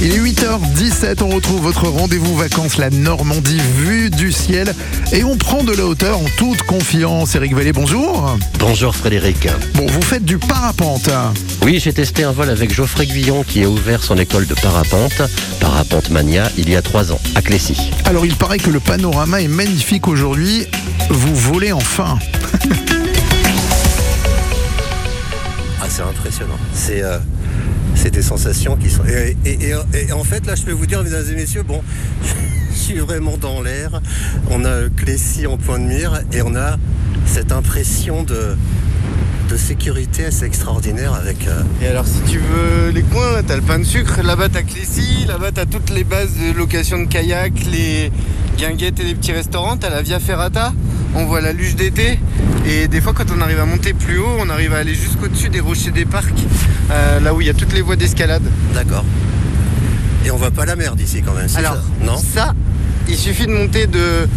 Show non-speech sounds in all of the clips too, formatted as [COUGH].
Il est 8h17, on retrouve votre rendez-vous vacances, la Normandie vue du ciel. Et on prend de la hauteur en toute confiance. Eric Vallée, bonjour. Bonjour Frédéric. Bon, vous faites du parapente. hein. Oui, j'ai testé un vol avec Geoffrey Guillon qui a ouvert son école de parapente, Parapente Mania, il y a trois ans, à Clécy. Alors, il paraît que le panorama est magnifique aujourd'hui. Vous volez enfin. Ah, c'est impressionnant. C'est euh, c'est des sensations qui sont. Et, et- et- et en fait, là, je peux vous dire, mesdames et messieurs, bon, [LAUGHS] je suis vraiment dans l'air. On a Clécy en point de mire et on a cette impression de, de sécurité assez extraordinaire avec. euh, Et alors si tu veux les coins, là t'as le pain de sucre, là-bas t'as Clécy, là-bas t'as toutes les bases de location de kayak, les guinguettes et les petits restaurants, t'as la Via Ferrata, on voit la luge d'été, et des fois quand on arrive à monter plus haut, on arrive à aller jusqu'au-dessus des rochers des parcs, euh, là où il y a toutes les voies d'escalade. D'accord. Et on voit pas la mer d'ici quand même. c'est Alors ça non ça, il suffit de monter de...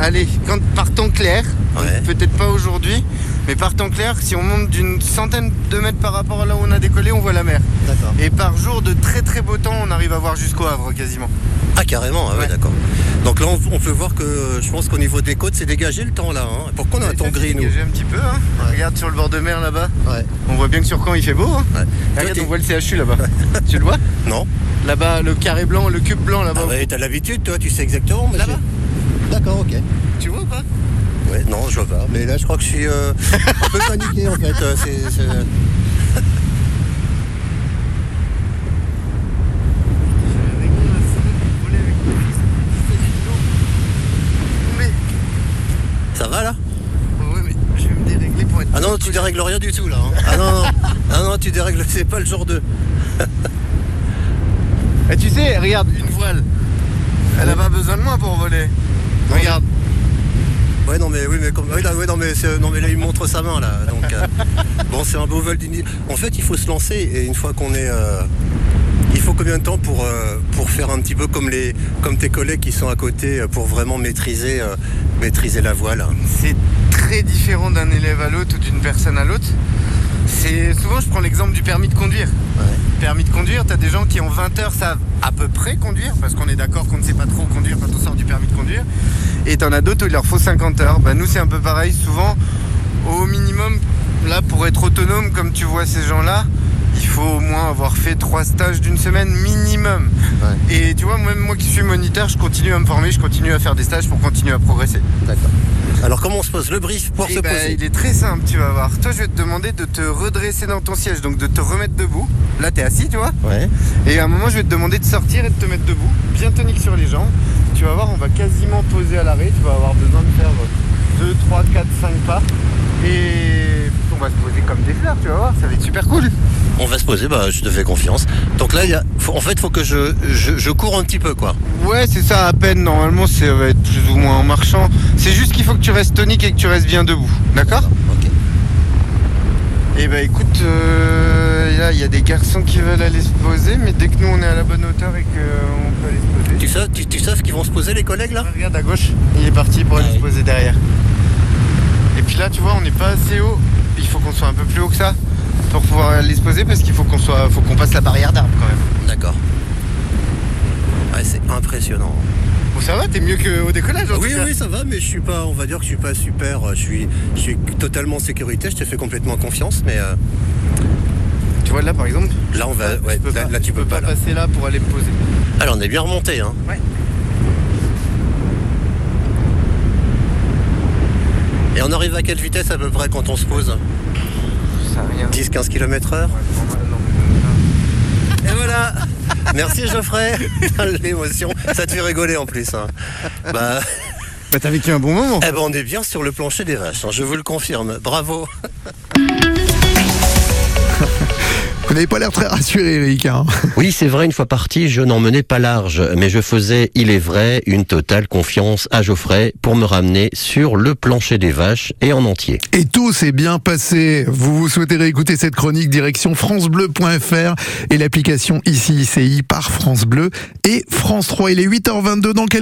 Allez, quand par temps clair, Ouais. peut-être pas aujourd'hui, mais par temps clair, si on monte d'une centaine de mètres par rapport à là où on a décollé, on voit la mer. D'accord. Et par jour de très très beau temps, on arrive à voir jusqu'au Havre quasiment. Ah, carrément, ah ouais, Ouais. d'accord. Donc là, on, on peut voir que euh, je pense qu'au niveau des côtes, c'est dégagé le temps là. hein. Pourquoi on a un temps gris, nous Dégagé un petit peu. hein. Ouais. Regarde sur le bord de mer là-bas. Ouais. On voit bien que sur Caen il fait beau. hein. regarde, on voit le CHU là-bas. [LAUGHS] tu le vois? Non Là-bas, le carré blanc, le cube blanc là-bas. Ah ouais, t'as l'habitude, toi, tu sais exactement. mais Là-bas? D'accord, ok. Tu vois ou pas? Ouais, non, je vois pas. Mais là, je crois que je suis euh, un peu paniqué en fait. euh, Ça va là ouais, mais je vais me dérégler pour être. Ah non, tu dérègles rien du tout là. hein. Ah non, non, ah non, tu dérègles, c'est pas le genre de. Et tu sais, regarde, une voile. Elle a pas besoin de moi pour voler. Regarde. Ouais, non, mais oui, mais comme. oui, là, ouais, non, mais non, mais là, il montre sa main là. Donc, euh, [LAUGHS] bon, c'est un beau vol d'une. En fait, il faut se lancer et une fois qu'on est. euh, combien de temps pour, euh, pour faire un petit peu comme, les, comme tes collègues qui sont à côté euh, pour vraiment maîtriser, euh, maîtriser la voile? C'est très différent d'un élève à l'autre ou d'une personne à l'autre. C'est souvent je prends l'exemple du permis de conduire. Permis de conduire, tu as des gens qui en 20 heures savent à peu près conduire parce qu'on est d'accord qu'on ne sait pas trop conduire quand on sort du permis de conduire. Et tu en as d'autres où il leur faut 50 heures. Bah, nous c'est un peu pareil, souvent au minimum là pour être autonome comme tu vois ces gens-là, il faut au moins avoir fait trois stages d'une semaine minimum. Et tu vois, même moi qui suis moniteur, je continue à me former, je continue à faire des stages pour continuer à progresser. D'accord. Alors, comment on se pose Le brief pour Eh se ben, poser il est très simple, tu vas voir. Toi, je vais te demander de te redresser dans ton siège, donc de te remettre debout. Là, tu es assis, tu vois. Ouais. Et à un moment, je vais te demander de sortir et de te mettre debout, bien tonique sur les jambes. Tu vas voir, on va quasiment poser à l'arrêt. Tu vas avoir besoin de faire 2, 3, 4, 5 pas. Et on va se poser comme des fleurs, tu vas voir. Ça va être super cool. On va se poser, bah, je te fais confiance. Donc là, il y a, faut- en fait, il faut que je, je, je cours un petit peu, quoi. Ouais, c'est ça à peine. Normalement, ça va être plus ou moins en marchant. C'est juste qu'il faut que tu restes tonique et que tu restes bien debout. D'accord? Ok. Eh ben écoute, euh, là il y a des garçons qui veulent aller se poser, mais dès que nous on est à la bonne hauteur et qu'on peut aller se poser. Tu sais, tu, tu sais ce qu'ils vont se poser, les collègues, là? Regarde à gauche, il est parti pour aller Ah se oui. poser derrière. Et puis là tu vois, on n'est pas assez haut. Il faut qu'on soit un peu plus haut que ça pour pouvoir aller se poser parce qu'il faut qu'on soit, faut qu'on passe la barrière d'arbre quand même. D'accord. Ouais, c'est impressionnant. Bon ça va, t'es mieux qu'au décollage en Oui, tout cas. oui, ça va, mais je suis pas, on va dire que je suis pas super. euh, Je suis, je suis totalement en sécurité. Je te fais complètement confiance, mais euh, Tu vois là par exemple, là, on va, ouais, peux là, pas, là, tu peux pas. là. passer là pour aller me poser. Alors, on est bien remonté, hein. Ouais. Et on arrive à quelle vitesse à peu près quand on se pose? 10-15 km heure Et voilà Merci Geoffrey L'émotion, ça te fait rigoler en plus. hein. Bah, Bah t'as vécu un bon moment. eh ben, on est bien sur le plancher des vaches, hein, je vous le confirme. Bravo Vous n'avez pas l'air très rassuré, Eric. hein. [LAUGHS] Oui, c'est vrai, une fois parti, je n'en menais pas large, mais je faisais, il est vrai, une totale confiance à Geoffrey pour me ramener sur le plancher des vaches et en entier. Et tout s'est bien passé. Vous vous souhaitez réécouter cette chronique direction francebleu.fr et l'application ici ICI par France Bleu et France 3. Il est 8h22 dans quelques